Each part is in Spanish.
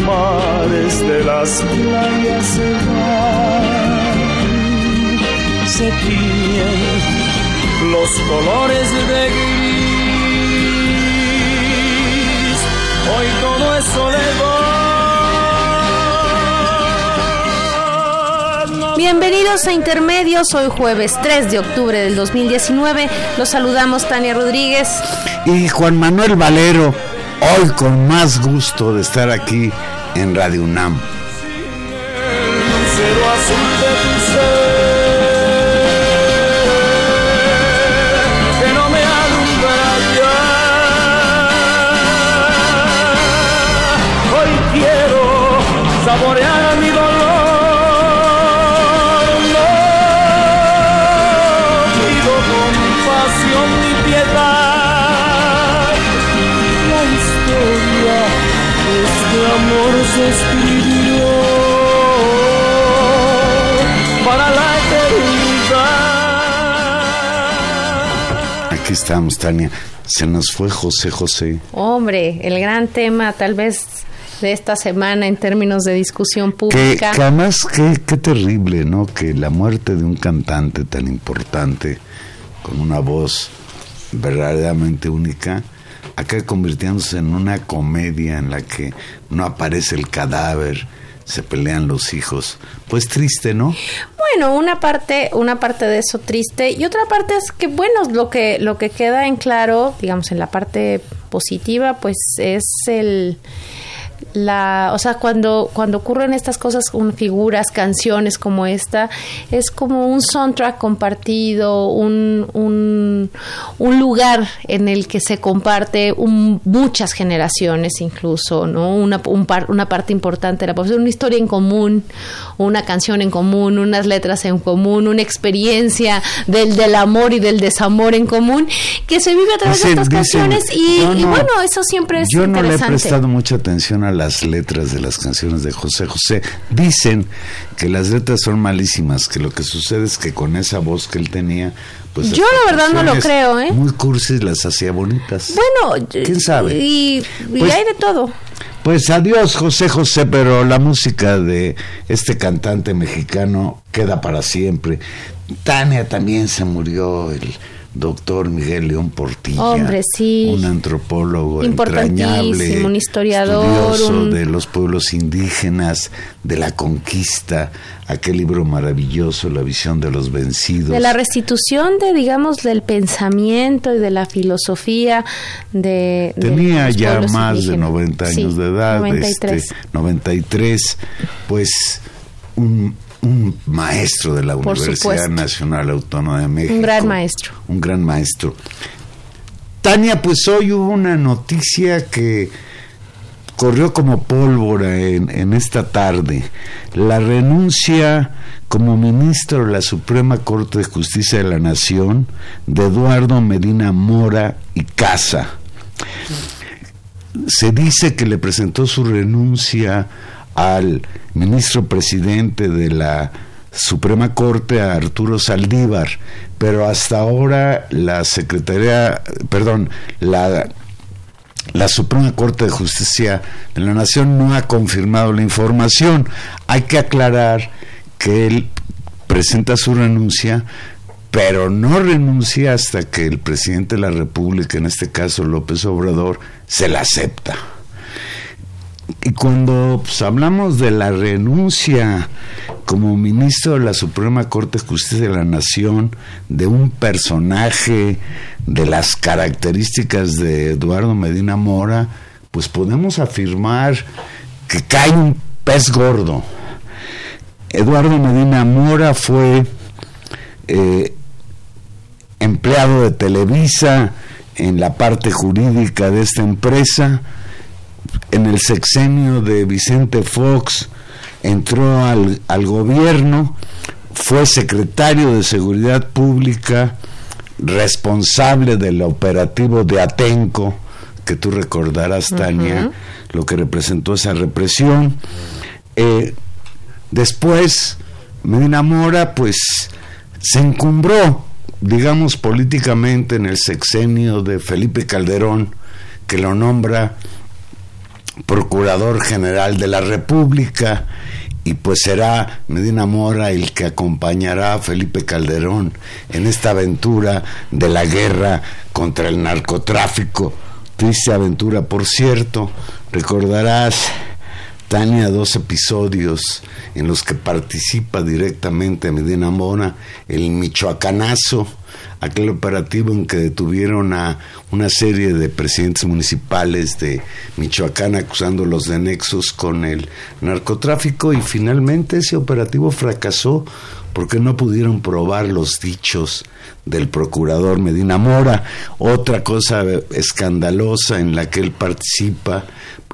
mares de las playas se van, se tiñen los colores de gris, hoy todo es soledad. Bienvenidos a Intermedios, hoy jueves 3 de octubre del 2019. Los saludamos Tania Rodríguez. Y Juan Manuel Valero, hoy con más gusto de estar aquí en Radio UNAM. Aquí estamos, Tania. Se nos fue José José. Hombre, el gran tema tal vez de esta semana en términos de discusión Que, pública. que además, qué, qué terrible, ¿no? Que la muerte de un cantante tan importante, con una voz verdaderamente única, acá convirtiéndose en una comedia en la que no aparece el cadáver, se pelean los hijos. Pues triste, ¿no? Bueno, una parte, una parte de eso triste y otra parte es que bueno, lo que lo que queda en claro, digamos en la parte positiva, pues es el la, o sea, cuando cuando ocurren estas cosas con figuras, canciones como esta, es como un soundtrack compartido, un, un, un lugar en el que se comparte un- muchas generaciones incluso, ¿no? Una, un par- una parte importante de la población, una historia en común, una canción en común, unas letras en común, una experiencia del, del amor y del desamor en común, que se vive a través de estas dicen, canciones y, bueno, eso siempre es Yo no le he interesante. prestado mucha atención a las letras de las canciones de José José. Dicen que las letras son malísimas, que lo que sucede es que con esa voz que él tenía, pues Yo la verdad no lo creo, ¿eh? Muy cursis las hacía bonitas. Bueno, ¿Quién sabe? Y, y Pues- hay de todo. Pues adiós José José, pero la música de este cantante mexicano queda para siempre. Tania también se murió, el doctor Miguel León Portilla. Hombre, sí. Un antropólogo entrañable. un historiador, un- de los pueblos indígenas, de la conquista, aquel libro maravilloso, La visión de los vencidos. De la restitución de, digamos, del pensamiento y de la filosofía de... Tenía ya más de indígenas. 90 años Sí, de edad, 93. este, 93, pues un, un maestro de la Por Universidad supuesto. Nacional Autónoma de México. Un gran maestro. Un gran maestro. Tania, pues hoy hubo una noticia que corrió como pólvora en, en esta tarde. La renuncia como ministro de la Suprema Corte de Justicia de la Nación de Eduardo Medina Mora y Casa. se dice que le presentó su renuncia al ministro presidente de la Suprema Corte, a Arturo Saldívar, pero hasta ahora la Secretaría, perdón, la, la Suprema Corte de Justicia de la Nación no ha confirmado la información. Hay que aclarar que él presenta su renuncia, pero no renuncia hasta que el presidente de la República, en este caso López Obrador, se la acepta. Y cuando pues, hablamos de la renuncia como ministro de la Suprema Corte de Justicia de la Nación de un personaje de las características de Eduardo Medina Mora, pues podemos afirmar que cae un pez gordo. Eduardo Medina Mora fue eh, empleado de Televisa en la parte jurídica de esta empresa, en el sexenio de Vicente Fox entró al, al gobierno, fue secretario de Seguridad Pública, responsable del operativo de Atenco, que tú recordarás, Tania, lo que representó esa represión. Eh, después, Medina Mora, pues, se encumbró, digamos, políticamente en el sexenio de Felipe Calderón, que lo nombra Procurador General de la República y pues será Medina Mora el que acompañará a Felipe Calderón en esta aventura de la guerra contra el narcotráfico. Triste aventura, por cierto, recordarás, Tania, dos episodios en los que participa directamente Medina Mora, el Michoacanazo, aquel operativo en que detuvieron a una serie de presidentes municipales de Michoacán acusándolos de nexos con el narcotráfico y finalmente ese operativo fracasó porque no pudieron probar los dichos del procurador Medina Mora. Otra cosa escandalosa en la que él participa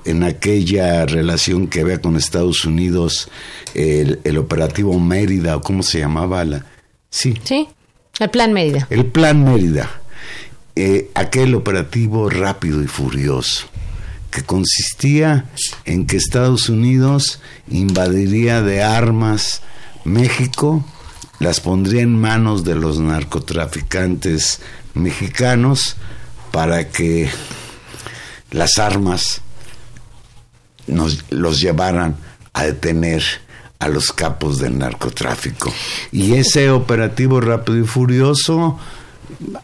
en aquella relación que había con Estados Unidos, el, el operativo Mérida, o cómo se llamaba la... Sí. Sí. El Plan Mérida. El Plan Mérida. Eh, aquel operativo rápido y furioso que consistía en que Estados Unidos invadiría de armas México, las pondría en manos de los narcotraficantes mexicanos para que las armas nos los llevaran a detener a los capos del narcotráfico. Y ese operativo rápido y furioso,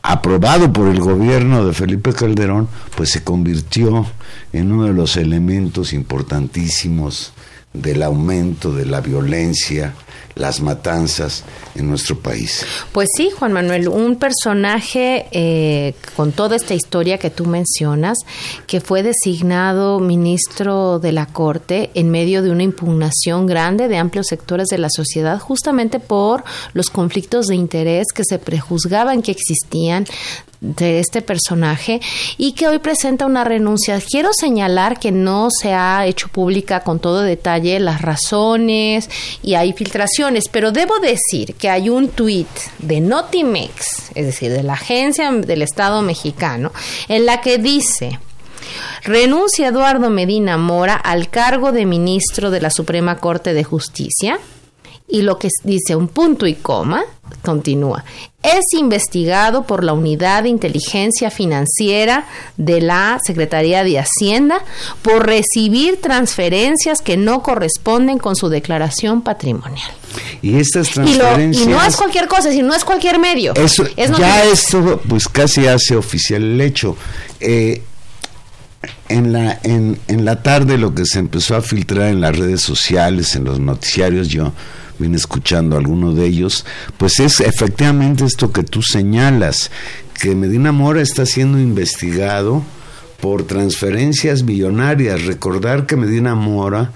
aprobado por el gobierno de Felipe Calderón, pues se convirtió en uno de los elementos importantísimos del aumento de la violencia, las matanzas en nuestro país. Pues sí, Juan Manuel, un personaje eh, con toda esta historia que tú mencionas, que fue designado ministro de la Corte en medio de una impugnación grande de amplios sectores de la sociedad, justamente por los conflictos de interés que se prejuzgaban que existían de este personaje y que hoy presenta una renuncia. Quiero señalar que no se ha hecho pública con todo detalle las razones y hay filtraciones, pero debo decir que hay un tuit de Notimex, es decir, de la agencia del Estado mexicano, en la que dice renuncia Eduardo Medina Mora al cargo de ministro de la Suprema Corte de Justicia y lo que dice un punto y coma, continúa, es investigado por la Unidad de Inteligencia Financiera de la Secretaría de Hacienda por recibir transferencias que no corresponden con su declaración patrimonial. Y estas transferencias... Y, no es cualquier cosa, sino no es cualquier medio. Eso, ya esto pues casi hace oficial el hecho. Eh, en la, en, en la tarde lo que se empezó a filtrar en las redes sociales, en los noticiarios, yo vine escuchando alguno de ellos, pues es efectivamente esto que tú señalas, que Medina Mora está siendo investigado por transferencias millonarias. Recordar que Medina Mora,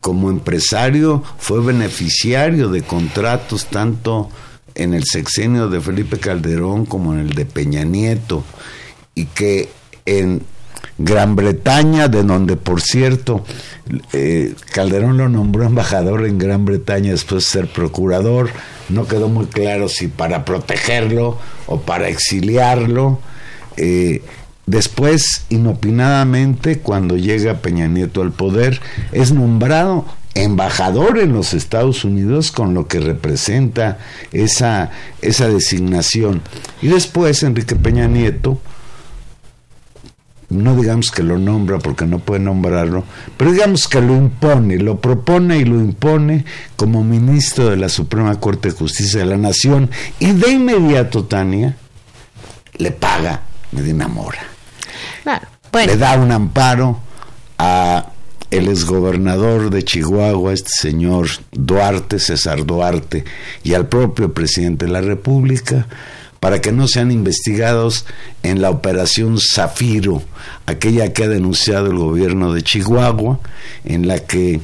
como empresario, fue beneficiario de contratos tanto en el sexenio de Felipe Calderón como en el de Peña Nieto, y que en Gran Bretaña, de donde por cierto eh, Calderón lo nombró embajador en Gran Bretaña después de ser procurador, no quedó muy claro si para protegerlo o para exiliarlo. Eh, después, inopinadamente, cuando llega Peña Nieto al poder, es nombrado embajador en los Estados Unidos con lo que representa esa, esa designación. Y después Enrique Peña Nieto, no digamos que lo nombra porque no puede nombrarlo, pero digamos que lo impone, lo propone y lo impone como ministro de la Suprema Corte de Justicia de la Nación y de inmediato, Tania, le paga Medina Mora. Le da un amparo a el exgobernador de Chihuahua, este señor Duarte, César Duarte, y al propio presidente de la República, para que no sean investigados en la operación Zafiro, aquella que ha denunciado el gobierno de Chihuahua, en la que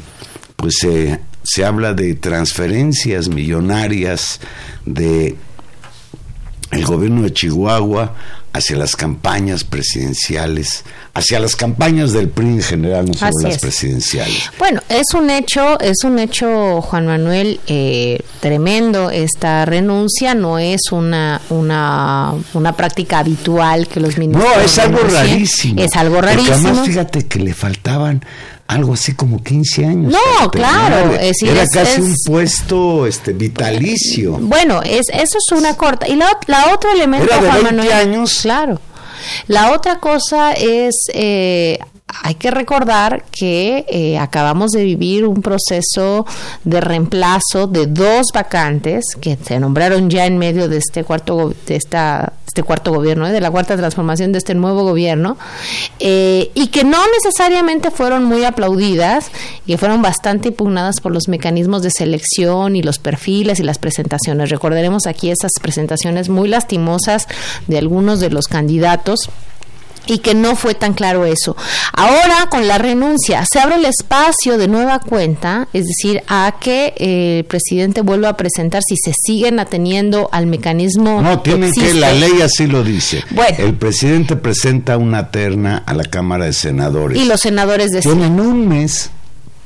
pues se habla de transferencias millonarias de el gobierno de Chihuahua hacia las campañas presidenciales, hacia las campañas del PRI en general, no solo las presidenciales. Bueno, es un hecho, es un hecho, Juan Manuel, eh, tremendo esta renuncia, no es una, una, una práctica habitual que los ministros... No, es algo rarísimo. Es algo rarísimo. Porque además, fíjate que le faltaban algo así como 15 años. No, claro. Era casi un puesto este vitalicio. Bueno, es, eso es una corta. Y la, la otro elemento, Era de 20 años. Claro. La otra cosa es eh, hay que recordar que eh, acabamos de vivir un proceso de reemplazo de dos vacantes que se nombraron ya en medio de este cuarto de esta este cuarto gobierno eh, de la cuarta transformación de este nuevo gobierno eh, y que no necesariamente fueron muy aplaudidas y fueron bastante impugnadas por los mecanismos de selección y los perfiles y las presentaciones. Recordaremos aquí esas presentaciones muy lastimosas de algunos de los candidatos y que no fue tan claro eso. Ahora, con la renuncia, se abre el espacio de nueva cuenta, es decir, a que eh, el presidente vuelva a presentar si se siguen ateniendo al mecanismo. No, tiene que, la ley así lo dice. Bueno. El presidente presenta una terna a la Cámara de Senadores. Y los senadores deciden. Tienen un mes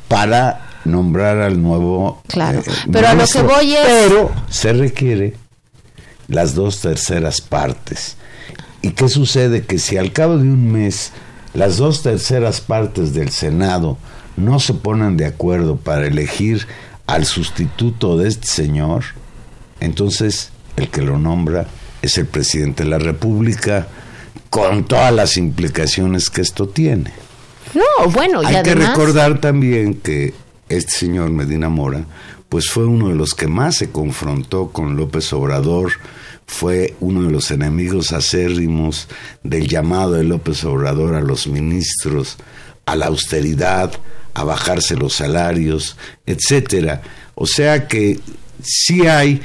para nombrar al nuevo. Claro, eh, pero a lo que voy es. Pero se requiere las dos terceras partes ¿Y qué sucede? Que si al cabo de un mes las dos terceras partes del Senado no se ponen de acuerdo para elegir al sustituto de este señor, entonces el que lo nombra es el presidente de la República, con todas las implicaciones que esto tiene. No, bueno, hay que recordar también que este señor Medina Mora, pues fue uno de los que más se confrontó con López Obrador fue uno de los enemigos acérrimos del llamado de López Obrador a los ministros a la austeridad, a bajarse los salarios, etcétera. O sea que sí hay,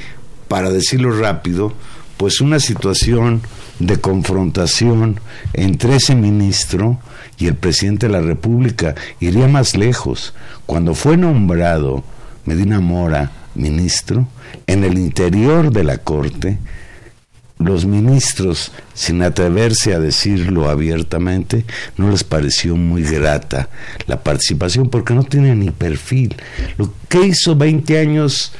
para decirlo rápido, pues una situación de confrontación entre ese ministro y el presidente de la República. Iría más lejos. Cuando fue nombrado Medina Mora ministro, en el interior de la Corte, los ministros, sin atreverse a decirlo abiertamente, no les pareció muy grata la participación porque no tienen ni perfil. Lo que hizo 20 años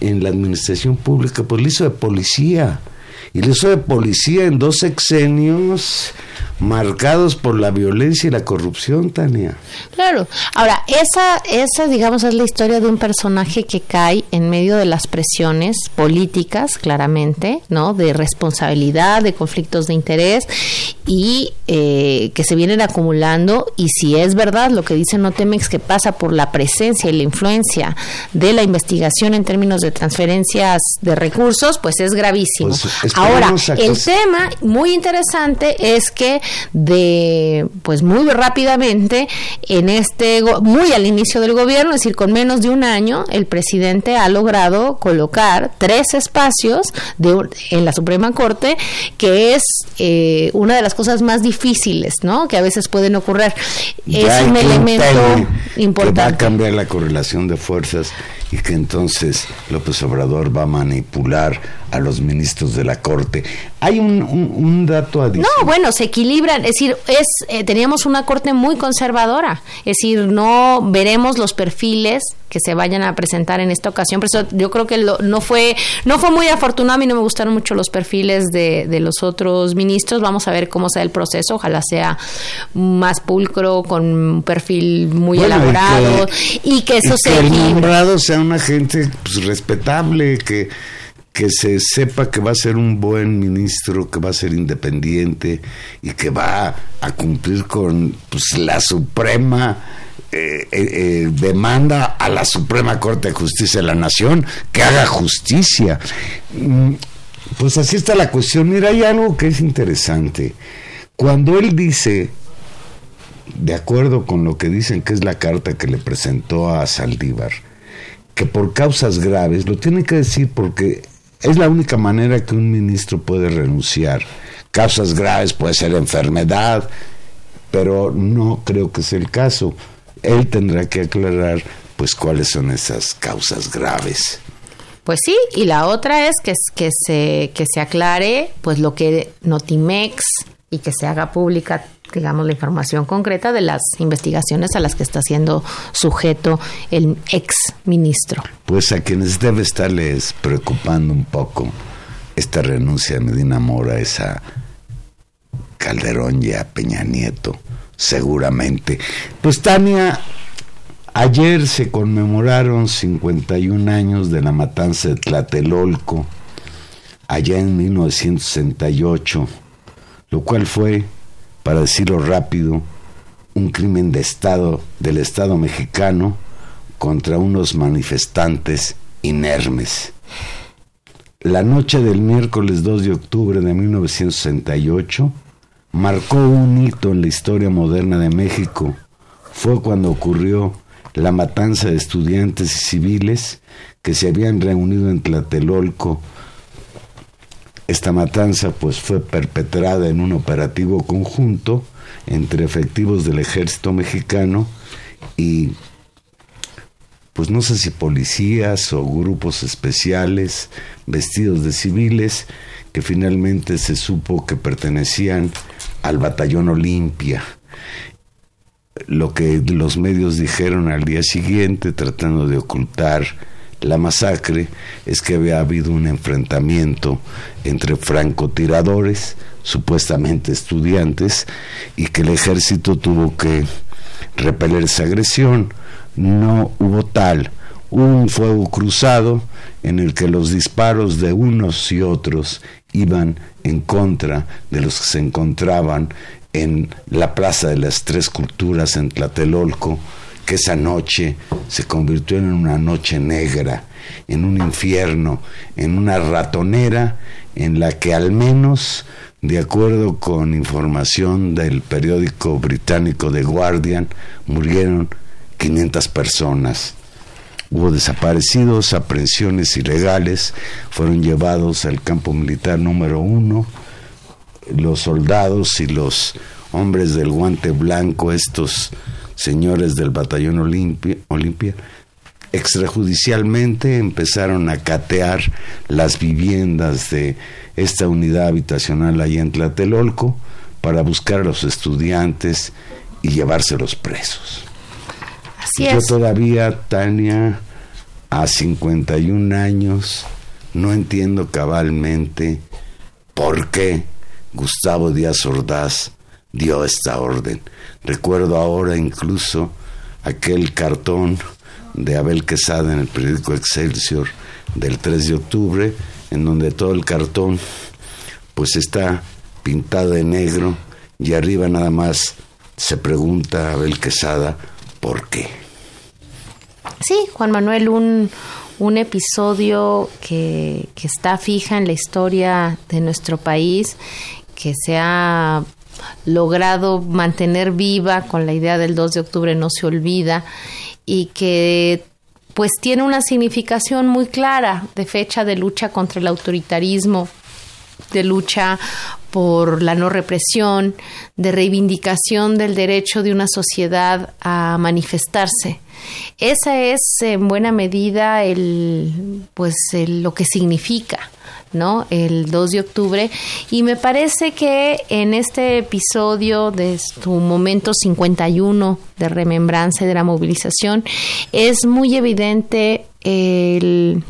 en la administración pública, pues lo hizo de policía. Y lo hizo de policía en dos sexenios marcados por la violencia y la corrupción, Tania. Claro. Ahora, esa, esa, digamos, es la historia de un personaje que cae en medio de las presiones políticas, claramente, ¿no? De responsabilidad, de conflictos de interés y eh, que se vienen acumulando. Y si es verdad lo que dice Notemex, que pasa por la presencia y la influencia de la investigación en términos de transferencias de recursos, pues es gravísimo. Pues, Ahora, el tema muy interesante es que de, pues muy rápidamente, en este, muy al inicio del gobierno, es decir, con menos de un año, el presidente ha logrado colocar tres espacios de, en la Suprema Corte, que es eh, una de las cosas más difíciles, ¿no? Que a veces pueden ocurrir. es un elemento importante. Que va a cambiar la correlación de fuerzas y que entonces López Obrador va a manipular a los ministros de la Corte. Hay un, un, dato adicional. No, bueno, se equilibran. Es decir, es eh, teníamos una Corte muy conservadora. Es decir, no veremos los perfiles que se vayan a presentar en esta ocasión. Por eso yo creo que no fue no fue muy afortunado. A mí no me gustaron mucho los perfiles de, de los otros ministros. Vamos a ver cómo sea el proceso. Ojalá sea más pulcro, con un perfil muy elaborado y que, eso sea el nombrado sea una gente pues, respetable, que que se sepa que va a ser un buen ministro, que va a ser independiente y que va a cumplir con pues, la suprema eh, eh, eh, demanda a la Suprema Corte de Justicia de la Nación que haga justicia. Mm, pues así está la cuestión. Mira, hay algo que es interesante. Cuando él dice, de acuerdo con lo que dicen que es la carta que le presentó a Saldívar, que por causas graves, lo tiene que decir porque es la única manera que un ministro puede renunciar. Causas graves puede ser enfermedad, pero no creo que sea el caso. Él tendrá que aclarar pues cuáles son esas causas graves. Pues sí, y la otra es que, se, que se aclare pues lo que Notimex y que se haga pública digamos, la información concreta de las investigaciones a las que está siendo sujeto el ex ministro. Pues a quienes debe estarles preocupando un poco esta renuncia de Medina Mora es a Calderón y a Peña Nieto, seguramente. Pues Tania, ayer se conmemoraron 51 años de la matanza de Tlatelolco, allá en 1968, lo cual fue para decirlo rápido, un crimen de Estado del Estado mexicano contra unos manifestantes inermes. La noche del miércoles 2 de octubre de 1968 marcó un hito en la historia moderna de México. Fue cuando ocurrió la matanza de estudiantes y civiles que se habían reunido en Tlatelolco esta matanza pues fue perpetrada en un operativo conjunto entre efectivos del ejército mexicano y pues no sé si policías o grupos especiales vestidos de civiles que finalmente se supo que pertenecían al batallón Olimpia. Lo que los medios dijeron al día siguiente tratando de ocultar la masacre es que había habido un enfrentamiento entre francotiradores, supuestamente estudiantes, y que el ejército tuvo que repeler esa agresión. No hubo tal, un fuego cruzado en el que los disparos de unos y otros iban en contra de los que se encontraban en la Plaza de las Tres Culturas en Tlatelolco, que esa noche se convirtió en una noche negra, en un infierno, en una ratonera en la que al menos, de acuerdo con información del periódico británico The Guardian, murieron 500 personas. Hubo desaparecidos, aprehensiones ilegales, fueron llevados al campo militar número uno. Los soldados y los hombres del guante blanco, estos señores del batallón Olimpia, Olimpia extrajudicialmente empezaron a catear las viviendas de esta unidad habitacional allá en Tlatelolco para buscar a los estudiantes y llevárselos presos. Así Yo todavía, Tania, a 51 años, no entiendo cabalmente por qué Gustavo Díaz Ordaz dio esta orden. Recuerdo ahora incluso aquel cartón de Abel Quesada en el periódico Excelsior del 3 de octubre, en donde todo el cartón pues está pintado de negro y arriba nada más se pregunta Abel Quesada por qué. Sí, Juan Manuel, un, un episodio que, que está fija en la historia de nuestro país, que se ha logrado mantener viva con la idea del 2 de octubre no se olvida y que pues tiene una significación muy clara de fecha de lucha contra el autoritarismo de lucha por la no represión, de reivindicación del derecho de una sociedad a manifestarse. Esa es en buena medida el pues lo que significa ¿no? El 2 de octubre. Y me parece que en este episodio de su momento 51 de remembranza y de la movilización es muy evidente el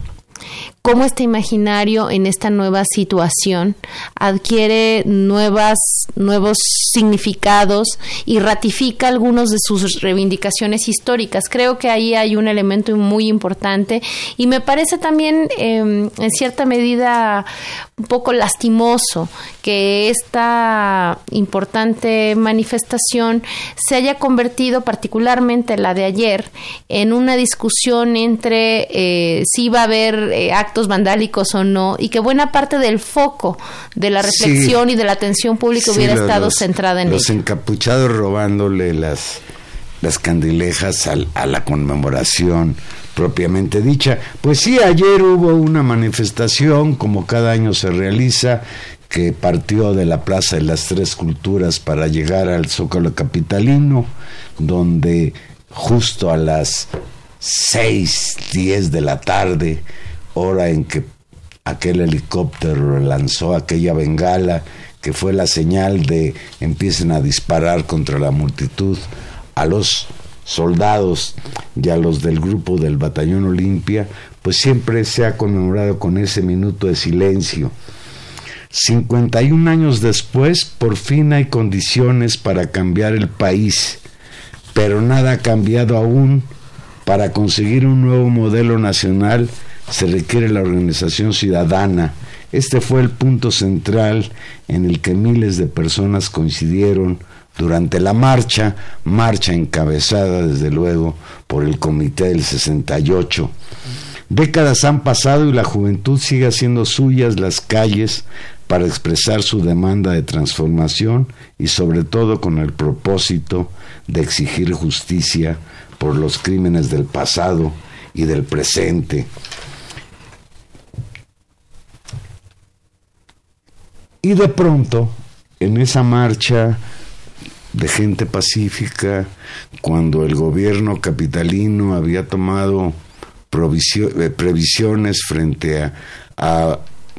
cómo este imaginario en esta nueva situación adquiere nuevas, nuevos significados y ratifica algunos de sus reivindicaciones históricas. Creo que ahí hay un elemento muy importante y me parece también em, en cierta medida un poco lastimoso que esta importante manifestación se haya convertido, particularmente la de ayer, en una discusión entre eh, si va a haber eh, actos vandálicos o no, y que buena parte del foco de la reflexión y de la atención pública hubiera estado centrada en Los encapuchados robándole las, las candilejas a la conmemoración propiamente dicha. Pues sí, ayer hubo una manifestación, como cada año se realiza, que partió de la Plaza de las Tres Culturas para llegar al Zócalo Capitalino, donde justo a las seis, diez de la tarde, hora en que aquel helicóptero lanzó aquella bengala, que fue la señal de empiecen a disparar contra la multitud, a los soldados y a los del grupo del Batallón Olimpia, pues siempre se ha conmemorado con ese minuto de silencio. 51 años después, por fin hay condiciones para cambiar el país, pero nada ha cambiado aún. Para conseguir un nuevo modelo nacional se requiere la organización ciudadana. Este fue el punto central en el que miles de personas coincidieron durante la marcha, marcha encabezada desde luego por el Comité del 68. Décadas han pasado y la juventud sigue haciendo suyas las calles para expresar su demanda de transformación y sobre todo con el propósito de exigir justicia por los crímenes del pasado y del presente. Y de pronto, en esa marcha de gente pacífica cuando el gobierno capitalino había tomado eh, previsiones frente a,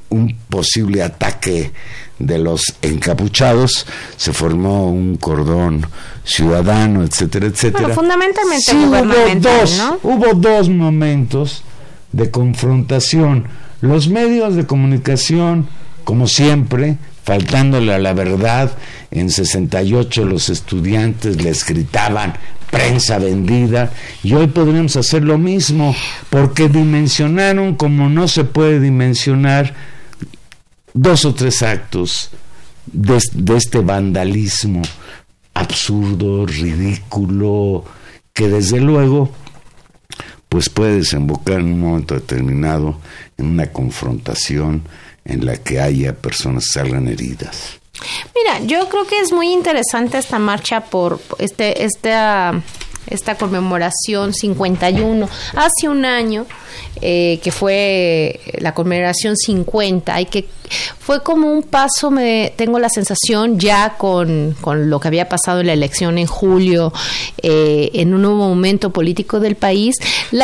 un posible ataque de los encapuchados, se formó un cordón ciudadano, etcétera, etcétera. fundamentalmente hubo dos, hubo dos momentos de confrontación. Los medios de comunicación, como siempre, faltándole a la verdad, en 68 los estudiantes les gritaban prensa vendida y hoy podríamos hacer lo mismo porque dimensionaron como no se puede dimensionar dos o tres actos de, este vandalismo absurdo, ridículo, que desde luego pues puede desembocar en un momento determinado en una confrontación en la que haya personas salgan heridas. Mira, yo creo que es muy interesante esta marcha por este, esta, esta conmemoración 51. Hace un año eh, que fue la conmemoración 50 y que fue como un paso, me tengo la sensación ya con, lo que había pasado en la elección en julio, eh, en un nuevo momento político del país,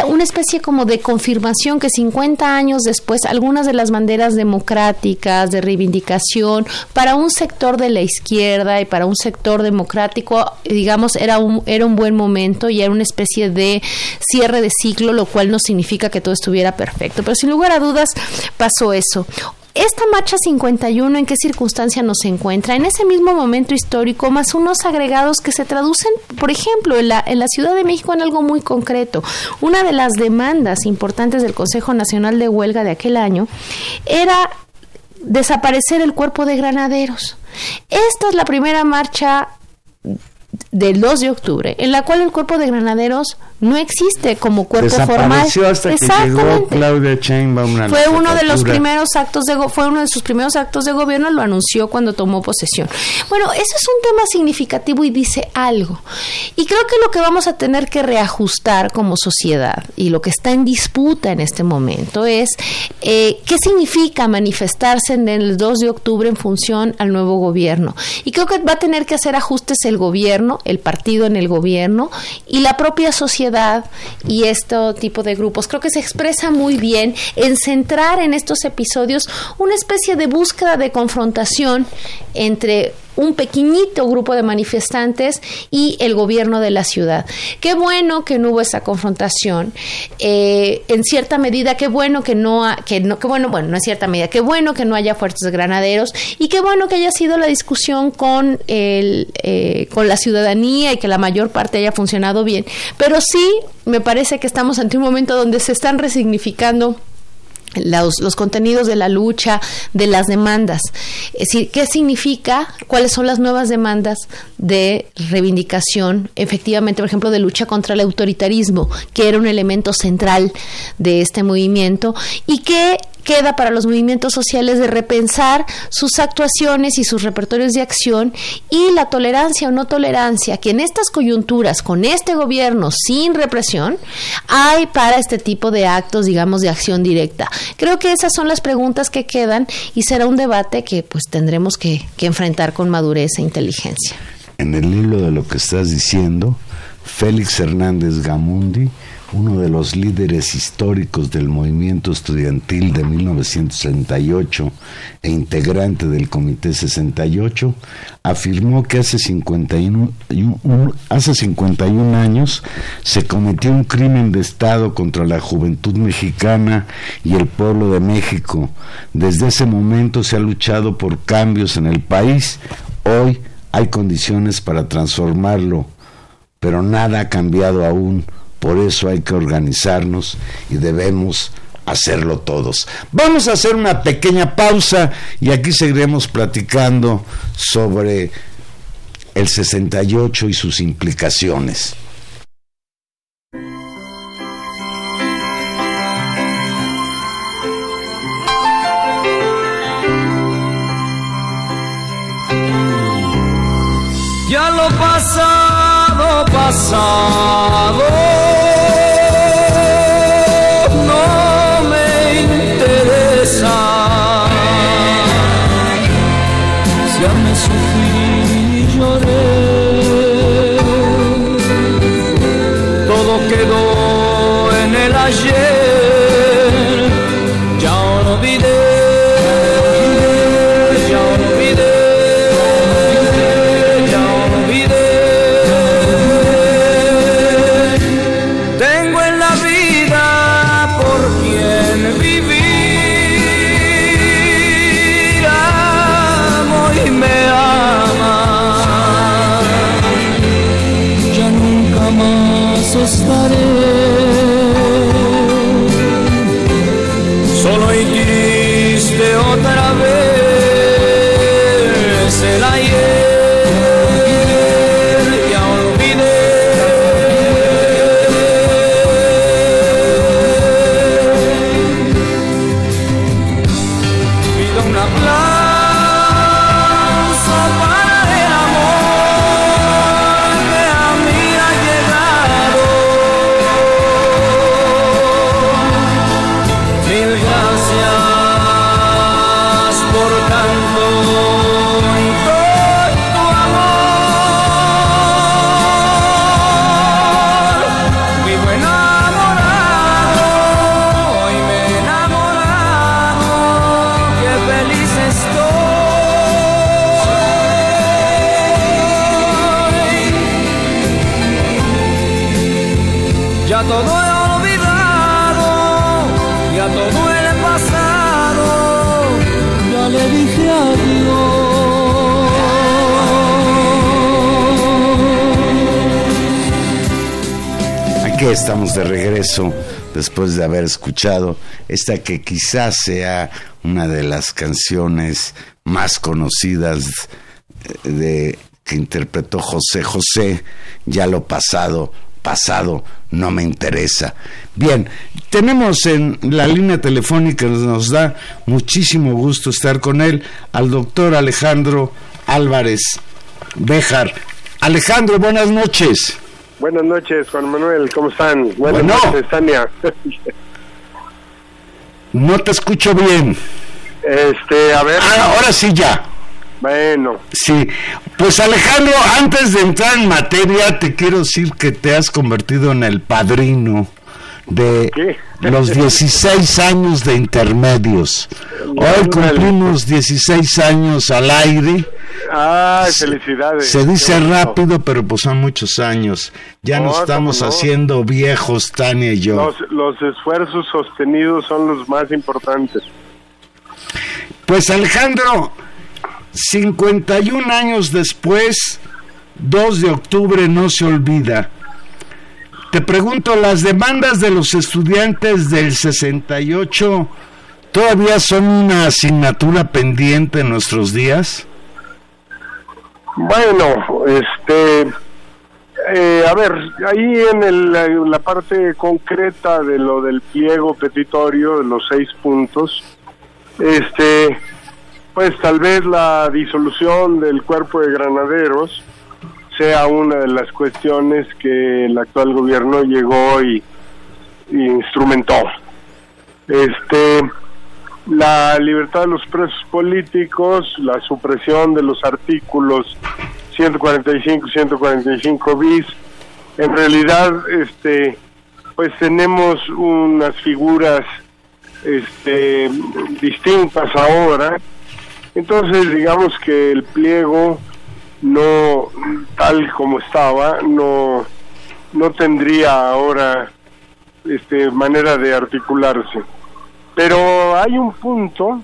una especie como de confirmación que 50 años después algunas de las banderas democráticas, de reivindicación, para un sector de la izquierda y para un sector democrático, digamos, era un, era un buen momento y era una especie de cierre de ciclo, lo cual no significa que todo estuviera perfecto. Pero sin lugar a dudas pasó eso. Esta marcha 51, ¿en qué circunstancia nos encuentra? En ese mismo momento histórico, más unos agregados que se traducen, por ejemplo, en la, en la Ciudad de México en algo muy concreto. Una de las demandas importantes del Consejo Nacional de Huelga de aquel año era desaparecer el cuerpo de granaderos. Esta es la primera marcha del 2 de octubre, en la cual el cuerpo de granaderos no existe como cuerpo Desapareció formal. hasta que llegó Claudia Sheinbaum a la fue uno de los primeros actos de fue uno de sus primeros actos de gobierno, lo anunció cuando tomó posesión. Bueno, ese es un tema significativo y dice algo. Y creo que lo que vamos a tener que reajustar como sociedad y lo que está en disputa en este momento es eh, qué significa manifestarse en el 2 de octubre en función al nuevo gobierno. Y creo que va a tener que hacer ajustes el gobierno, el partido en el gobierno y la propia sociedad y este tipo de grupos. Creo que se expresa muy bien en centrar en estos episodios una especie de búsqueda de confrontación entre un pequeñito grupo de manifestantes y el gobierno de la ciudad. Qué bueno que no hubo esa confrontación. Eh, en cierta medida, qué bueno que no, ha- que no, qué bueno, bueno, no en cierta medida, qué bueno que no haya fuerzas granaderos y qué bueno que haya sido la discusión con el, eh, con la ciudadanía y que la mayor parte haya funcionado bien. Pero sí, me parece que estamos ante un momento donde se están resignificando los, los contenidos de la lucha, de las demandas. Es decir, ¿qué significa? ¿Cuáles son las nuevas demandas de reivindicación, efectivamente, por ejemplo, de lucha contra el autoritarismo, que era un elemento central de este movimiento? ¿Y qué queda para los movimientos sociales de repensar sus actuaciones y sus repertorios de acción y la tolerancia o no tolerancia que en estas coyunturas, con este gobierno sin represión, hay para este tipo de actos, digamos, de acción directa. Creo que esas son las preguntas que quedan y será un debate que pues tendremos que, que enfrentar con madurez e inteligencia. En el hilo de lo que estás diciendo, Félix Hernández Gamundi, uno de los líderes históricos del movimiento estudiantil de 1938 e integrante del Comité 68, afirmó que hace 51, y un- un- hace 51 años se cometió un crimen de Estado contra la juventud mexicana y el pueblo de México. Desde ese momento se ha luchado por cambios en el país. Hoy hay condiciones para transformarlo pero nada ha cambiado aún. Por eso hay que organizarnos y debemos hacerlo todos. Vamos a hacer una pequeña pausa y aquí seguiremos platicando sobre el 68 y sus implicaciones. Ya lo pasado, pasado, estamos de regreso después de haber escuchado esta que quizás sea una de las canciones más conocidas de que interpretó José José, ya lo pasado, pasado, no me interesa. Bien, tenemos en la línea telefónica, nos da muchísimo gusto estar con él, al doctor Alejandro Álvarez Béjar. Alejandro, buenas noches. Buenas noches, Juan Manuel, ¿cómo están? Buenas noches, Tania. no te escucho bien. Este, a ver. Ah, ahora sí ya. Bueno. Sí, pues Alejandro, antes de entrar en materia, te quiero decir que te has convertido en el padrino de los 16 años de intermedios. Hoy cumplimos 16 años al aire. Ah, felicidades. Se dice rápido, pero pues son muchos años. Ya nos estamos haciendo viejos, Tania y yo. Los, los esfuerzos sostenidos son los más importantes. Pues Alejandro, 51 años después, 2 de octubre no se olvida. Te pregunto, ¿las demandas de los estudiantes del 68 todavía son una asignatura pendiente en nuestros días? Bueno, este, eh, a ver, ahí en la, la, parte concreta de lo del pliego petitorio, de los seis puntos, este, pues tal vez la disolución del cuerpo de granaderos sea una de las cuestiones que el actual gobierno llegó y, instrumentó. Este, la libertad de los presos políticos, la supresión de los artículos 145 y 145 bis, en realidad, este, pues tenemos unas figuras este, distintas ahora. Entonces, digamos que el pliego no tal como estaba no no tendría ahora este manera de articularse. Pero hay un punto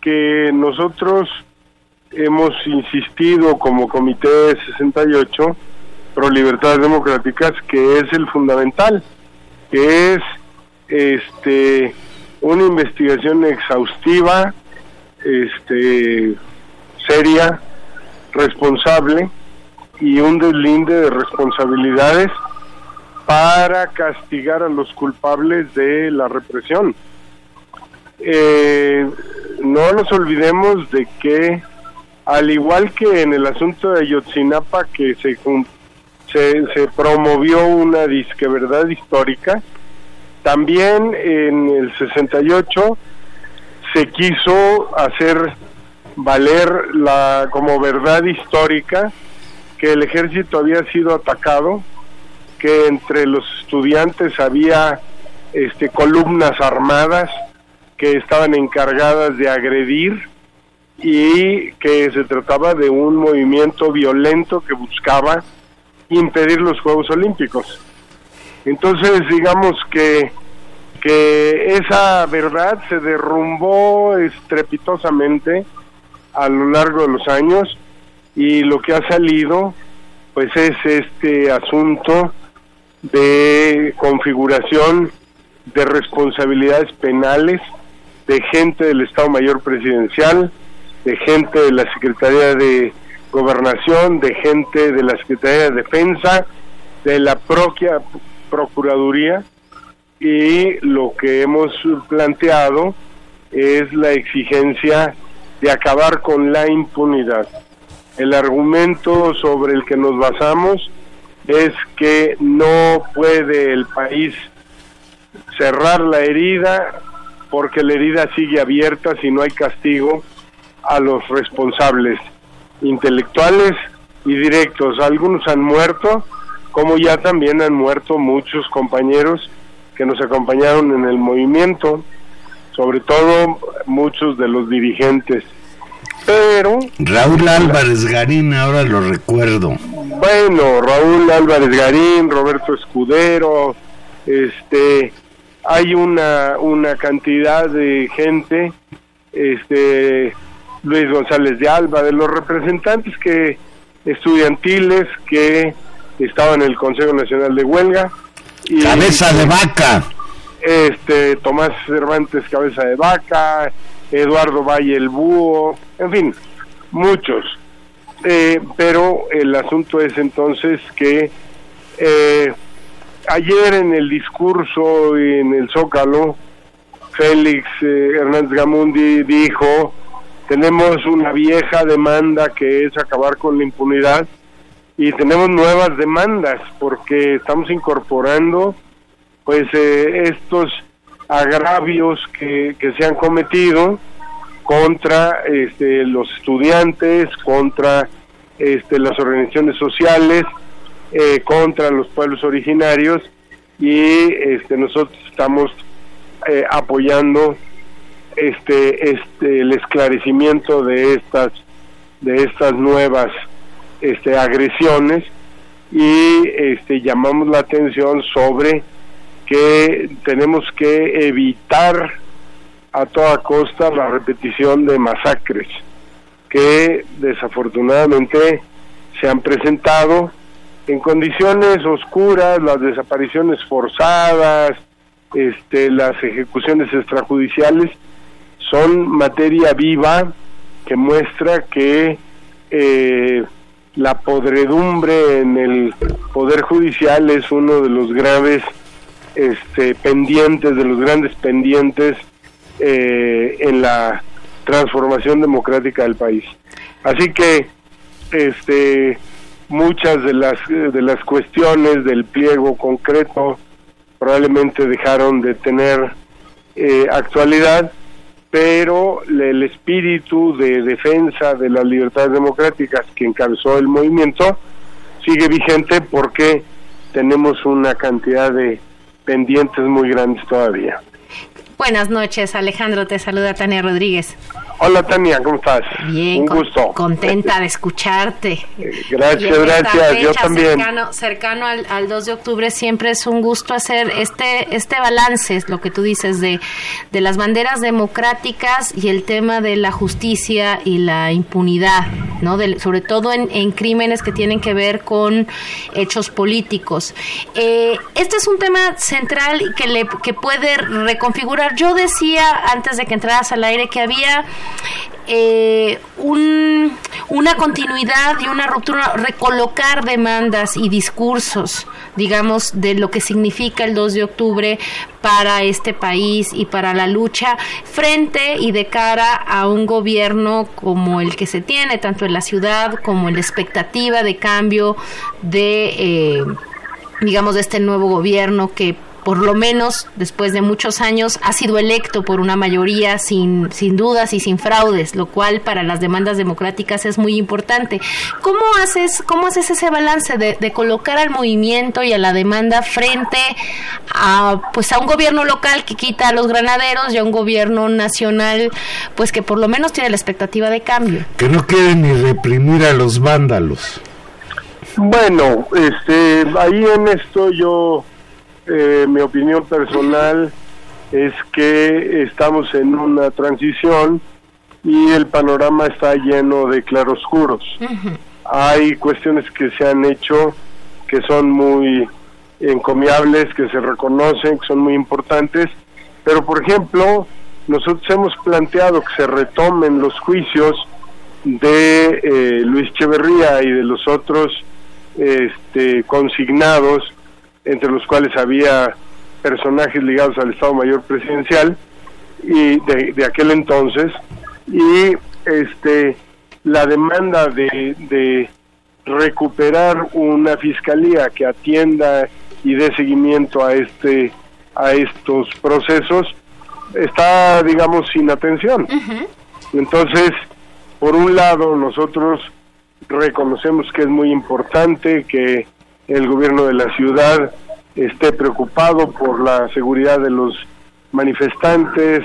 que nosotros hemos insistido como comité 68 pro libertades democráticas que es el fundamental que es este una investigación exhaustiva este seria responsable y un deslinde de responsabilidades para castigar a los culpables de la represión. Eh, no nos olvidemos de que, al igual que en el asunto de Ayotzinapa, que se, se, se promovió una disque verdad histórica, también en el 68 se quiso hacer valer la como verdad histórica que el ejército había sido atacado, que entre los estudiantes había este columnas armadas que estaban encargadas de agredir y que se trataba de un movimiento violento que buscaba impedir los Juegos Olímpicos. Entonces, digamos que que esa verdad se derrumbó estrepitosamente a lo largo de los años y lo que ha salido pues es este asunto de configuración de responsabilidades penales de gente del Estado Mayor Presidencial, de gente de la Secretaría de Gobernación, de gente de la Secretaría de Defensa, de la propia Procuraduría. Y lo que hemos planteado es la exigencia de acabar con la impunidad. El argumento sobre el que nos basamos es que no puede el país cerrar la herida porque la herida sigue abierta si no hay castigo a los responsables intelectuales y directos. Algunos han muerto, como ya también han muerto muchos compañeros que nos acompañaron en el movimiento sobre todo muchos de los dirigentes. Pero... Raúl Álvarez Garín, ahora lo recuerdo. Bueno, Raúl Álvarez Garín, Roberto Escudero, este, hay una, una cantidad de gente, este, Luis González de Alba, de los representantes que estudiantiles que estaban en el Consejo Nacional de Huelga. Y, Cabeza de vaca este Tomás Cervantes Cabeza de Vaca, Eduardo Valle el Búho, en fin, muchos. eh, pero el asunto es entonces que eh, ayer en el discurso en el Zócalo, Félix eh, Hernández Gamundi dijo, tenemos una vieja demanda que es acabar con la impunidad y tenemos nuevas demandas porque estamos incorporando pues estos agravios que, que se han cometido contra este, los estudiantes, contra este, las organizaciones sociales, eh, contra los pueblos originarios y este, nosotros estamos eh, apoyando este, este, el esclarecimiento de estas de estas nuevas este, agresiones y este, llamamos la atención sobre que tenemos que evitar a toda costa la repetición de masacres que desafortunadamente se han presentado en condiciones oscuras, las desapariciones forzadas, este, las ejecuciones extrajudiciales son materia viva que muestra que eh, la podredumbre en el poder judicial es uno de los graves este, pendientes, de los grandes pendientes eh, en la transformación democrática del país. Así que este muchas de las de las cuestiones del pliego concreto probablemente dejaron de tener eh, actualidad, pero el espíritu de defensa de las libertades democráticas que encabezó el movimiento sigue vigente porque tenemos una cantidad de pendientes muy grandes todavía. Buenas noches, Alejandro. Te saluda Tania Rodríguez. Hola Tania, ¿cómo estás? Bien, un gusto. Contenta de escucharte. Gracias, gracias. Yo también. Cercano, cercano al, al, 2 de octubre siempre es un gusto hacer este este balance, lo que tú dices de, de las banderas democráticas y el tema de la justicia y la impunidad, no, sobre todo en, en, crímenes que tienen que ver con hechos políticos. Eh, este es un tema central que le que puede reconfigurar. Yo decía antes de que entraras al aire que había eh, un, una continuidad y una ruptura, recolocar demandas y discursos, digamos, de lo que significa el 2 de octubre para este país y para la lucha frente y de cara a un gobierno como el que se tiene, tanto en la ciudad como en la expectativa de cambio de, eh, digamos, de este nuevo gobierno que por lo menos después de muchos años, ha sido electo por una mayoría sin, sin dudas y sin fraudes, lo cual para las demandas democráticas es muy importante. ¿Cómo haces, cómo haces ese balance de, de colocar al movimiento y a la demanda frente a, pues a un gobierno local que quita a los granaderos y a un gobierno nacional pues que por lo menos tiene la expectativa de cambio? Que no quiere ni reprimir a los vándalos. Bueno, este, ahí en esto yo eh, mi opinión personal es que estamos en una transición y el panorama está lleno de claroscuros. Hay cuestiones que se han hecho que son muy encomiables, que se reconocen, que son muy importantes, pero por ejemplo, nosotros hemos planteado que se retomen los juicios de eh, Luis Cheverría y de los otros este, consignados entre los cuales había personajes ligados al Estado Mayor Presidencial y de, aquel entonces y este la demanda de, de recuperar una fiscalía que atienda y dé seguimiento a este a estos procesos está digamos sin atención. Entonces por un lado nosotros reconocemos que es muy importante que el gobierno de la ciudad esté preocupado por la seguridad de los manifestantes,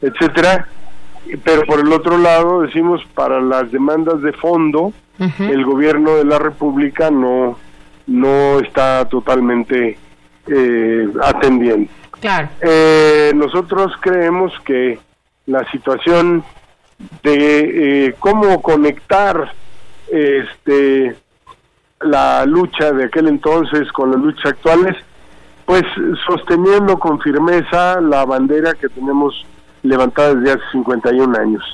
etcétera, pero por el otro lado decimos para las demandas de fondo el gobierno de la República no no está totalmente eh, atendiendo. Claro. Eh, nosotros creemos que la situación de eh, cómo conectar este la lucha de aquel entonces con las luchas actuales, pues sosteniendo con firmeza la bandera que tenemos levantada desde hace 51 años.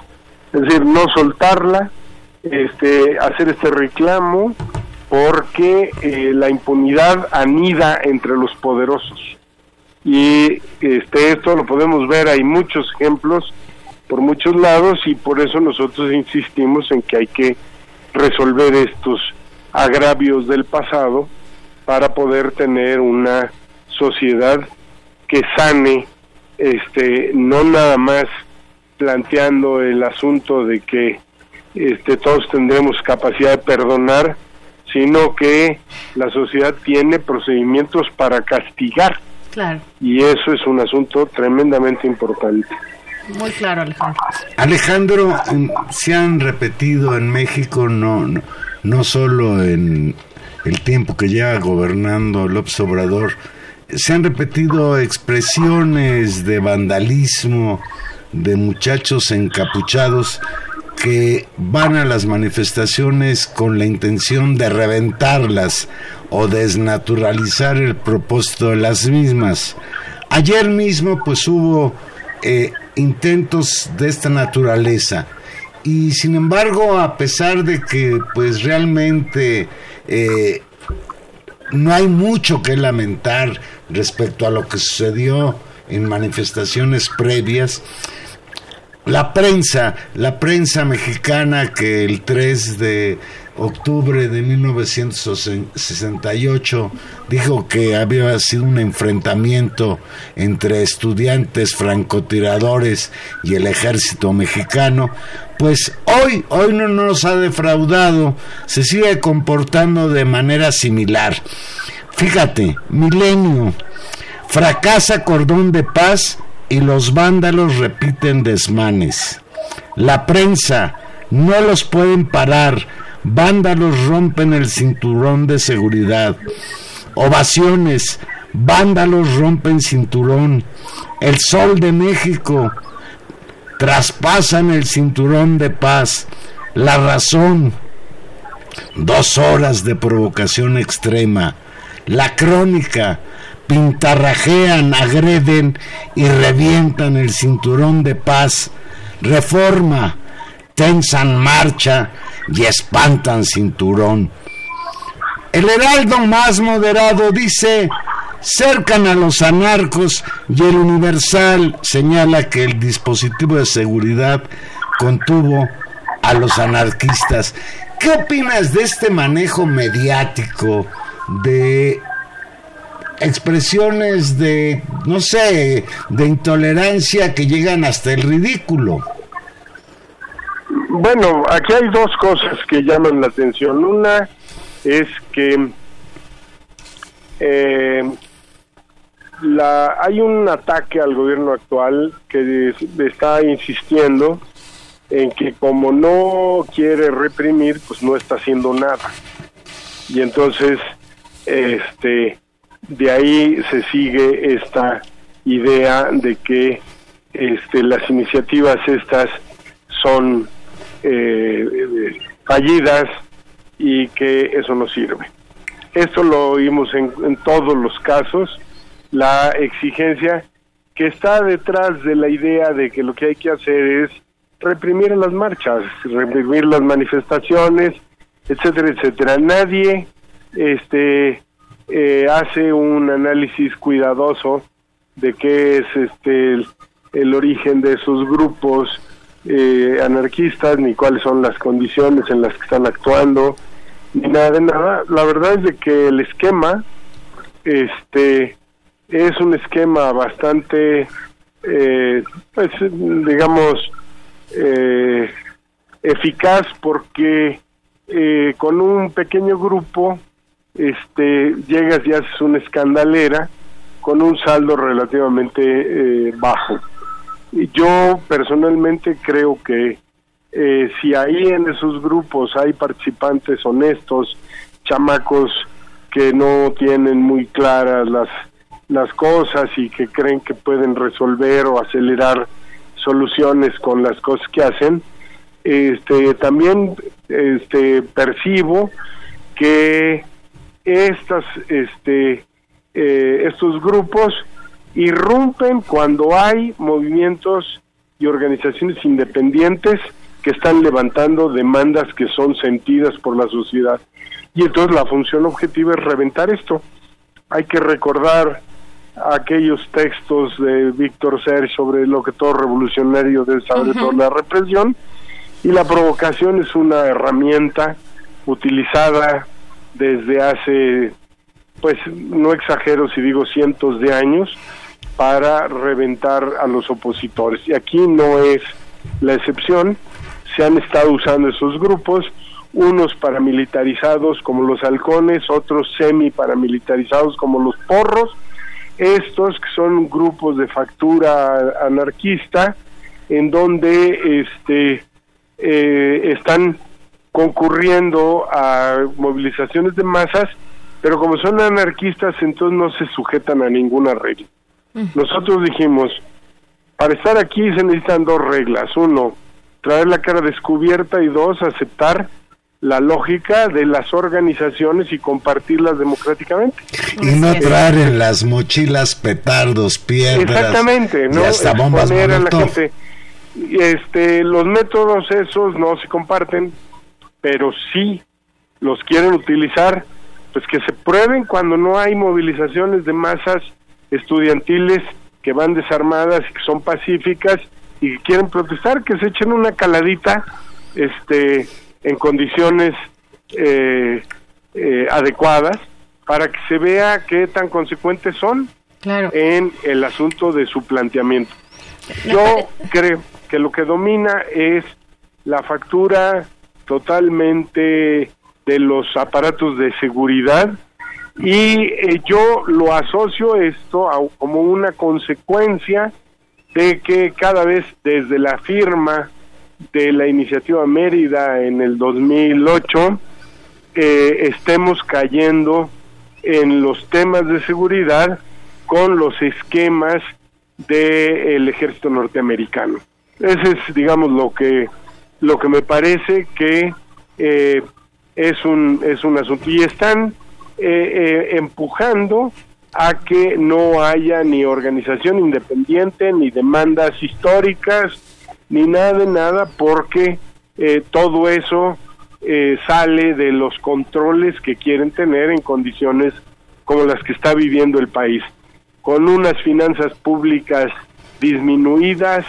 Es decir, no soltarla, este, hacer este reclamo porque eh, la impunidad anida entre los poderosos. Y este, esto lo podemos ver, hay muchos ejemplos por muchos lados y por eso nosotros insistimos en que hay que resolver estos agravios del pasado para poder tener una sociedad que sane, este, no nada más planteando el asunto de que este, todos tendremos capacidad de perdonar, sino que la sociedad tiene procedimientos para castigar. Claro. Y eso es un asunto tremendamente importante. Muy claro, Alejandro. Alejandro, se han repetido en México, no, no, no solo en el tiempo que lleva gobernando López Obrador, se han repetido expresiones de vandalismo de muchachos encapuchados que van a las manifestaciones con la intención de reventarlas o desnaturalizar el propósito de las mismas. Ayer mismo pues hubo eh, intentos de esta naturaleza y sin embargo a pesar de que pues realmente eh, no hay mucho que lamentar respecto a lo que sucedió en manifestaciones previas, la prensa, la prensa mexicana que el 3 de octubre de 1968 dijo que había sido un enfrentamiento entre estudiantes francotiradores y el ejército mexicano, pues hoy, hoy no nos ha defraudado, se sigue comportando de manera similar. Fíjate, milenio, fracasa cordón de paz y los vándalos repiten desmanes. La prensa no los pueden parar, vándalos rompen el cinturón de seguridad. Ovaciones, vándalos rompen cinturón. El sol de México, traspasan el cinturón de paz. La razón, dos horas de provocación extrema. La crónica, pintarrajean, agreden y revientan el cinturón de paz, reforma, tensan marcha y espantan cinturón. El heraldo más moderado dice, cercan a los anarcos y el universal señala que el dispositivo de seguridad contuvo a los anarquistas. ¿Qué opinas de este manejo mediático de expresiones de, no sé, de intolerancia que llegan hasta el ridículo. Bueno, aquí hay dos cosas que llaman la atención. Una es que eh, la, hay un ataque al gobierno actual que está insistiendo en que como no quiere reprimir, pues no está haciendo nada. Y entonces, este, de ahí se sigue esta idea de que este, las iniciativas estas son eh, fallidas y que eso no sirve. Esto lo oímos en, en todos los casos, la exigencia que está detrás de la idea de que lo que hay que hacer es reprimir las marchas, reprimir las manifestaciones, etcétera, etcétera. Nadie este eh, hace un análisis cuidadoso de qué es este el, origen de esos grupos eh, anarquistas ni cuáles son las condiciones en las que están actuando ni nada de nada la verdad es de que el esquema este es un esquema bastante eh, pues digamos eficaz porque con un pequeño grupo este, llegas y haces una escandalera con un saldo relativamente eh, bajo. Y yo personalmente creo que eh, si ahí en esos grupos hay participantes honestos, chamacos que no tienen muy claras las, las cosas y que creen que pueden resolver o acelerar soluciones con las cosas que hacen, este, también este, percibo que estas, este, eh, estos grupos irrumpen cuando hay movimientos y organizaciones independientes que están levantando demandas que son sentidas por la sociedad. Y entonces la función objetiva es reventar esto. Hay que recordar aquellos textos de Víctor Ser sobre lo que todo revolucionario debe saber sobre la represión y la provocación es una herramienta utilizada desde hace pues no exagero si digo cientos de años para reventar a los opositores. Y aquí no es la excepción. Se han estado usando esos grupos unos paramilitarizados como los halcones otros semi paramilitarizados como los porros estos que son grupos de factura anarquista en donde este eh, están concurriendo a movilizaciones de masas, pero como son anarquistas, entonces no se sujetan a ninguna regla. Nosotros dijimos, para estar aquí se necesitan dos reglas. Uno, traer la cara descubierta y dos, aceptar la lógica de las organizaciones y compartirlas democráticamente. Y no traer en las mochilas petardos, piedras Exactamente, ¿no? y hasta bombas a la gente. Este, los métodos esos no se comparten, pero sí los quieren utilizar, pues que se prueben cuando no hay movilizaciones de masas estudiantiles que van desarmadas y que son pacíficas y que quieren protestar, que se echen una caladita, este, en condiciones eh, eh, adecuadas para que se vea qué tan consecuentes son en el asunto de su planteamiento. Yo creo que lo que domina es la factura totalmente de los aparatos de seguridad y eh, yo lo asocio esto como una consecuencia de que cada vez desde la firma de la iniciativa Mérida en el 2008 eh, estemos cayendo en los temas de seguridad con los esquemas del ejército norteamericano. Ese es, digamos, lo que lo que me parece que eh, es un es un asunto y están eh, empujando a que no haya ni organización independiente ni demandas históricas ni nada de nada porque eh, todo eso eh, sale de los controles que quieren tener en condiciones como las que está viviendo el país, con unas finanzas públicas disminuidas,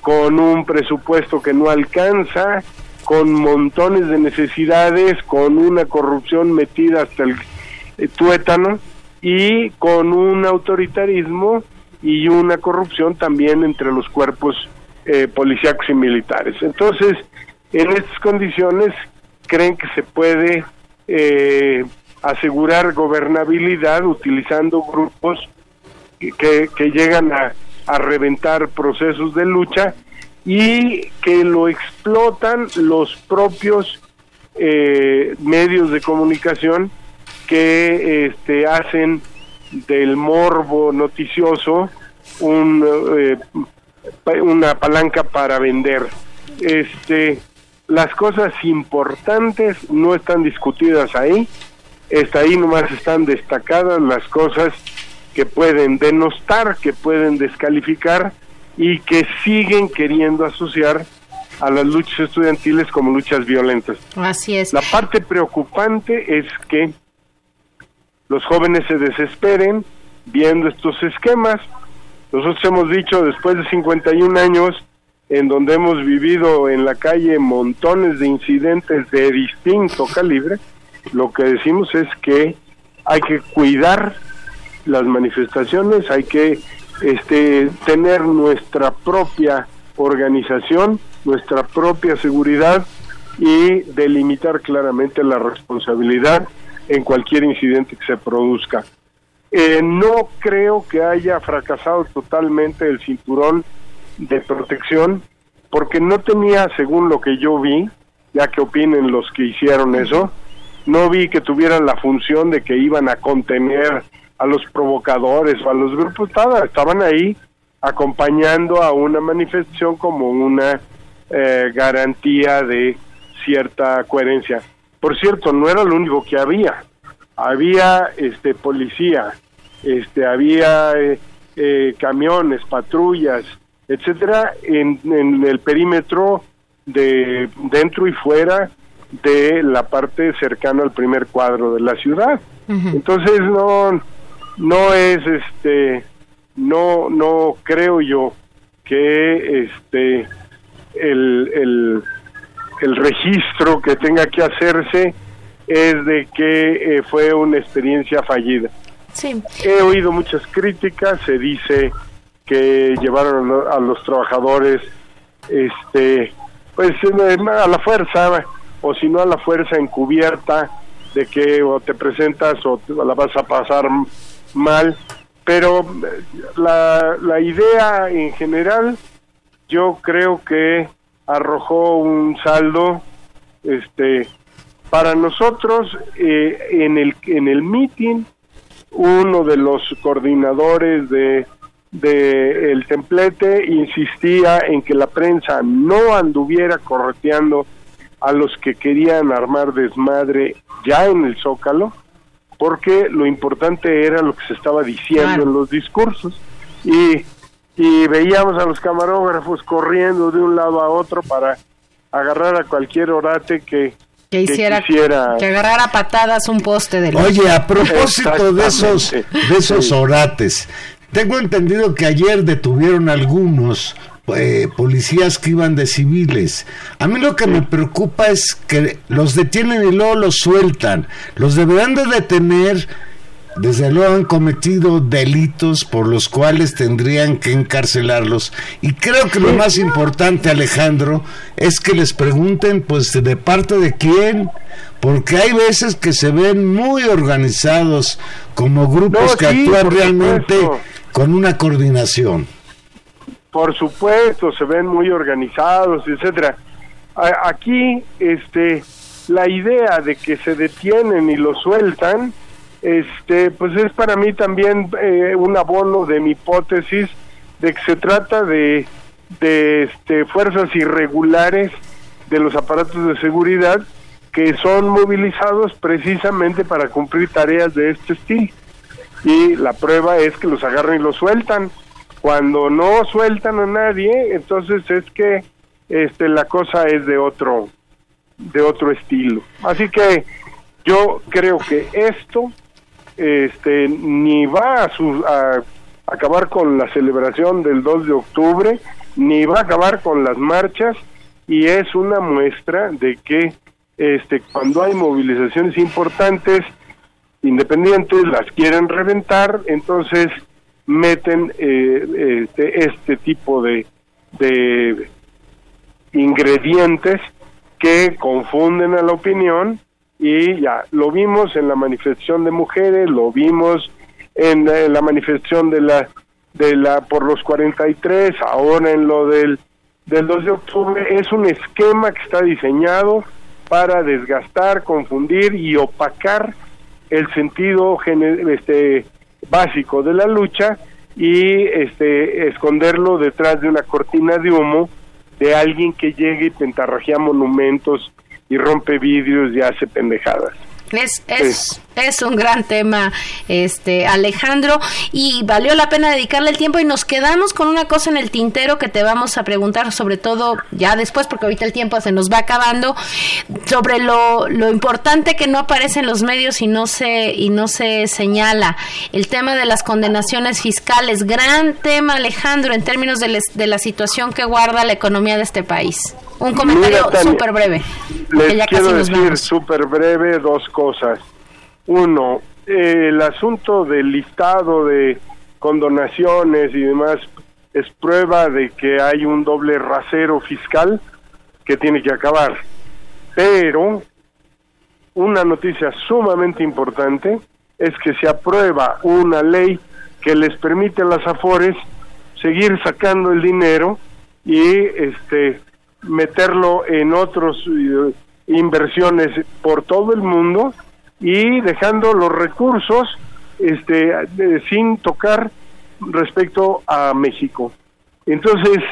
con un presupuesto que no alcanza, con montones de necesidades, con una corrupción metida hasta el eh, tuétano y con un autoritarismo y una corrupción también entre los cuerpos eh, policíacos y militares. Entonces, en estas condiciones, creen que se puede eh, asegurar gobernabilidad utilizando grupos que, llegan a, a reventar procesos de lucha y que lo explotan los propios eh, medios de comunicación que este, hacen del morbo noticioso un eh, una palanca para vender. Este, las cosas importantes no están discutidas ahí, está ahí nomás están destacadas las cosas que pueden denostar, que pueden descalificar y que siguen queriendo asociar a las luchas estudiantiles como luchas violentas. Así es. La parte preocupante es que los jóvenes se desesperen viendo estos esquemas, nosotros hemos dicho, después de 51 años, en donde hemos vivido en la calle montones de incidentes de distinto calibre, lo que decimos es que hay que cuidar las manifestaciones, hay que este, tener nuestra propia organización, nuestra propia seguridad y delimitar claramente la responsabilidad en cualquier incidente que se produzca. Eh, no creo que haya fracasado totalmente el cinturón de protección, porque no tenía, según lo que yo vi, ya que opinen los que hicieron eso, no vi que tuvieran la función de que iban a contener a los provocadores o a los grupos, estaban ahí acompañando a una manifestación como una eh, garantía de cierta coherencia. Por cierto, no era lo único que había. Había este policía, este, había eh, eh, camiones, patrullas, etcétera, en, el perímetro de dentro y fuera de la parte cercana al primer cuadro de la ciudad. Entonces no no es este no no creo yo que este el, el, el registro que tenga que hacerse es de que eh, fue una experiencia fallida. Sí. He oído muchas críticas, se dice que llevaron a los trabajadores este pues a la fuerza o si no a la fuerza encubierta de que o te presentas o la vas a pasar mal pero la, la idea en general yo creo que arrojó un saldo este para nosotros eh, en el en el meeting uno de los coordinadores de de el templete insistía en que la prensa no anduviera correteando a los que querían armar desmadre ya en el Zócalo, porque lo importante era lo que se estaba diciendo en los discursos. Y, y veíamos a los camarógrafos corriendo de un lado a otro para agarrar a cualquier orate que, que hiciera que agarrara patadas un poste de Oye, a propósito de esos de esos orates, tengo entendido que ayer detuvieron algunos eh, policías que iban de civiles. A mí lo que me preocupa es que los detienen y luego los sueltan. Los deberán de detener. Desde luego han cometido delitos por los cuales tendrían que encarcelarlos. Y creo que lo más importante, Alejandro, es que les pregunten, pues, de parte de quién, porque hay veces que se ven muy organizados como grupos que actúan realmente con una coordinación. Por supuesto, se ven muy organizados, etcétera. Aquí, este, la idea de que se detienen y lo sueltan, este, pues es para mí también eh, un abono de mi hipótesis de que se trata de, de este, fuerzas irregulares de los aparatos de seguridad que son movilizados precisamente para cumplir tareas de este estilo y la prueba es que los agarran y los sueltan. Cuando no sueltan a nadie, entonces es que este la cosa es de otro de otro estilo. Así que yo creo que esto este ni va a, a acabar con la celebración del 2 de octubre, ni va a acabar con las marchas y es una muestra de que este cuando hay movilizaciones importantes independientes las quieren reventar, entonces meten eh, este, este, tipo de, de ingredientes que confunden a la opinión y ya lo vimos en la manifestación de mujeres, lo vimos en, la manifestación de la de la por los 43, ahora en lo del del 2 de octubre es un esquema que está diseñado para desgastar, confundir y opacar el sentido este, básico de la lucha y este, esconderlo detrás de una cortina de humo de alguien que llegue y pentarrajea monumentos y rompe vidrios y hace pendejadas. Es, es, es, un gran tema, este Alejandro, y valió la pena dedicarle el tiempo y nos quedamos con una cosa en el tintero que te vamos a preguntar, sobre todo ya después, porque ahorita el tiempo se nos va acabando, sobre lo, lo importante que no aparece en los medios y no se, y no se señala, el tema de las condenaciones fiscales, gran tema Alejandro en términos de, de la situación que guarda la economía de este país. Un comentario súper breve. Les quiero decir súper breve dos cosas. Uno, el asunto del listado de condonaciones y demás es prueba de que hay un doble rasero fiscal que tiene que acabar. Pero una noticia sumamente importante es que se aprueba una ley que les permite a las afores seguir sacando el dinero y este meterlo en otras eh, inversiones por todo el mundo y dejando los recursos este sin tocar respecto a México. Entonces,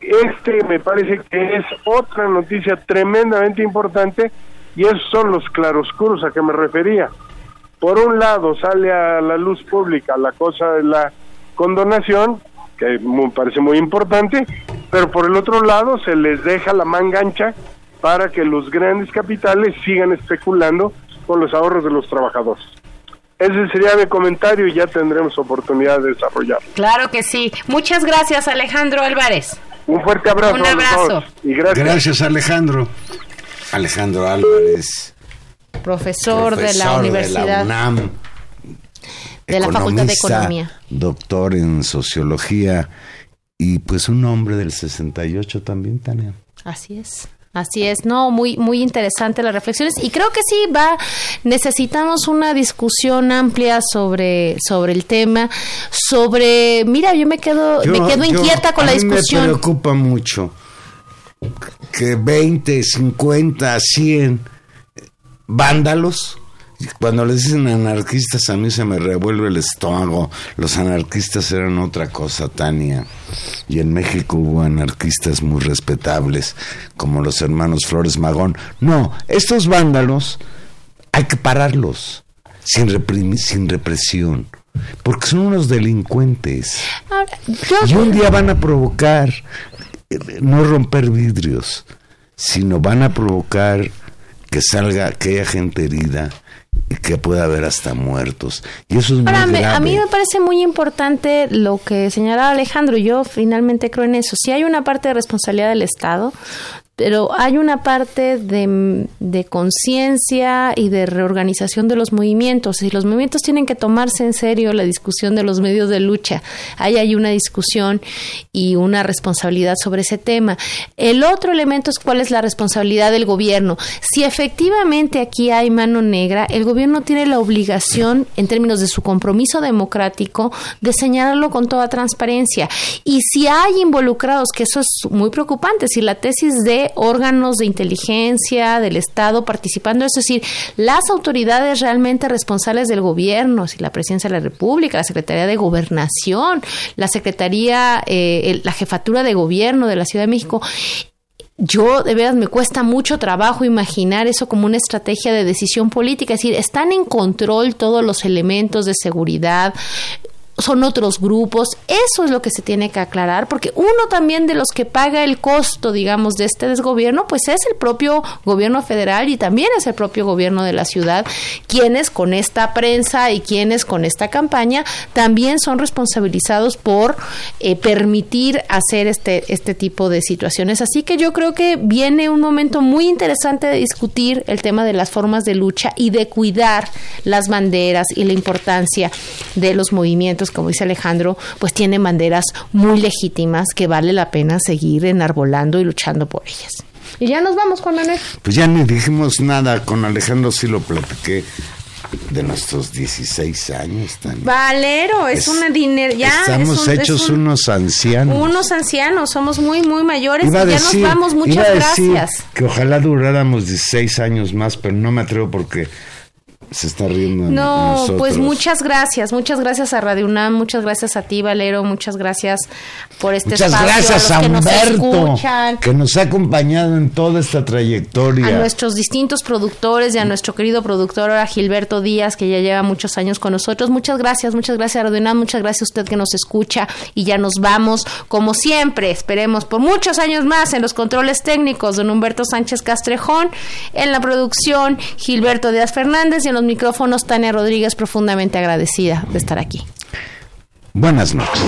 este me parece que es otra noticia tremendamente importante y esos son los claroscuros a que me refería. Por un lado sale a la luz pública la cosa de la condonación, que me parece muy importante, pero por el otro lado se les deja la manga ancha para que los grandes capitales sigan especulando con los ahorros de los trabajadores. Ese sería mi comentario y ya tendremos oportunidad de desarrollarlo. Claro que sí. Muchas gracias, Alejandro Álvarez. Un fuerte abrazo. Un abrazo. y gracias. Gracias, Alejandro. Alejandro Álvarez. Profesor, de la Universidad. De la UNAM. De la Facultad de Economía. Doctor en Sociología y pues un hombre del 68 también, Tania. Así es. Así es, no, muy muy interesante las reflexiones y creo que sí va necesitamos una discusión amplia sobre sobre el tema, sobre mira, yo me quedo me quedo inquieta con la discusión. Me preocupa mucho que 20, 50, 100 vándalos cuando le dicen anarquistas a mí se me revuelve el estómago. Los anarquistas eran otra cosa, Tania. Y en México hubo anarquistas muy respetables, como los hermanos Flores Magón. No, estos vándalos hay que pararlos, sin, sin represión, porque son unos delincuentes. Y un día van a provocar, no romper vidrios, sino van a provocar que salga, que haya gente herida que pueda haber hasta muertos. Y eso es muy grave. A mí me parece muy importante lo que señalaba Alejandro. Yo finalmente creo en eso. Si hay una parte de responsabilidad del Estado, pero hay una parte de, de conciencia y de reorganización de los movimientos y los movimientos tienen que tomarse en serio la discusión de los medios de lucha. Ahí hay una discusión y una responsabilidad sobre ese tema. El otro elemento es cuál es la responsabilidad del gobierno. Si efectivamente aquí hay mano negra, el gobierno tiene la obligación, en términos de su compromiso democrático, de señalarlo con toda transparencia. Y si hay involucrados, que eso es muy preocupante, si la tesis de órganos de inteligencia del Estado participando, es decir, las autoridades realmente responsables del gobierno, si la Presidencia de la República, la Secretaría de Gobernación, la Secretaría, eh, la Jefatura de Gobierno de la Ciudad de México, yo de veras me cuesta mucho trabajo imaginar eso como una estrategia de decisión política, es decir, están en control todos los elementos de seguridad, son otros grupos. Eso es lo que se tiene que aclarar, porque uno también de los que paga el costo, digamos, de este desgobierno, pues es el propio gobierno federal y también es el propio gobierno de la ciudad, quienes con esta prensa y quienes con esta campaña también son responsabilizados por eh, permitir hacer este, este tipo de situaciones. Así que yo creo que viene un momento muy interesante de discutir el tema de las formas de lucha y de cuidar las banderas y la importancia de los movimientos como dice Alejandro, pues tienen banderas muy legítimas que vale la pena seguir enarbolando y luchando por ellas. Y ya nos vamos, Juan Manuel. Pues ya ni dijimos nada, con Alejandro sí lo platiqué de nuestros 16 años también. Valero, es, una dinero ya estamos hechos unos ancianos. Unos ancianos, somos muy muy mayores y ya nos vamos, muchas gracias. Que ojalá duráramos 16 años más, pero no me atrevo porque se está riendo. No, pues muchas gracias, muchas gracias a Radio UNAM, muchas gracias a ti, Valero, muchas gracias por este muchas espacio. gracias a, Humberto, que nos ha acompañado en toda esta trayectoria. A nuestros distintos productores y a nuestro querido productor ahora Gilberto Díaz, que ya lleva muchos años con nosotros. Muchas gracias, muchas gracias a Radio UNAM, muchas gracias a usted que nos escucha y ya nos vamos, como siempre, esperemos por muchos años más en los controles técnicos, don Humberto Sánchez Castrejón, en la producción Gilberto Díaz Fernández y en los micrófonos Tania Rodríguez, profundamente agradecida de estar aquí. Buenas noches.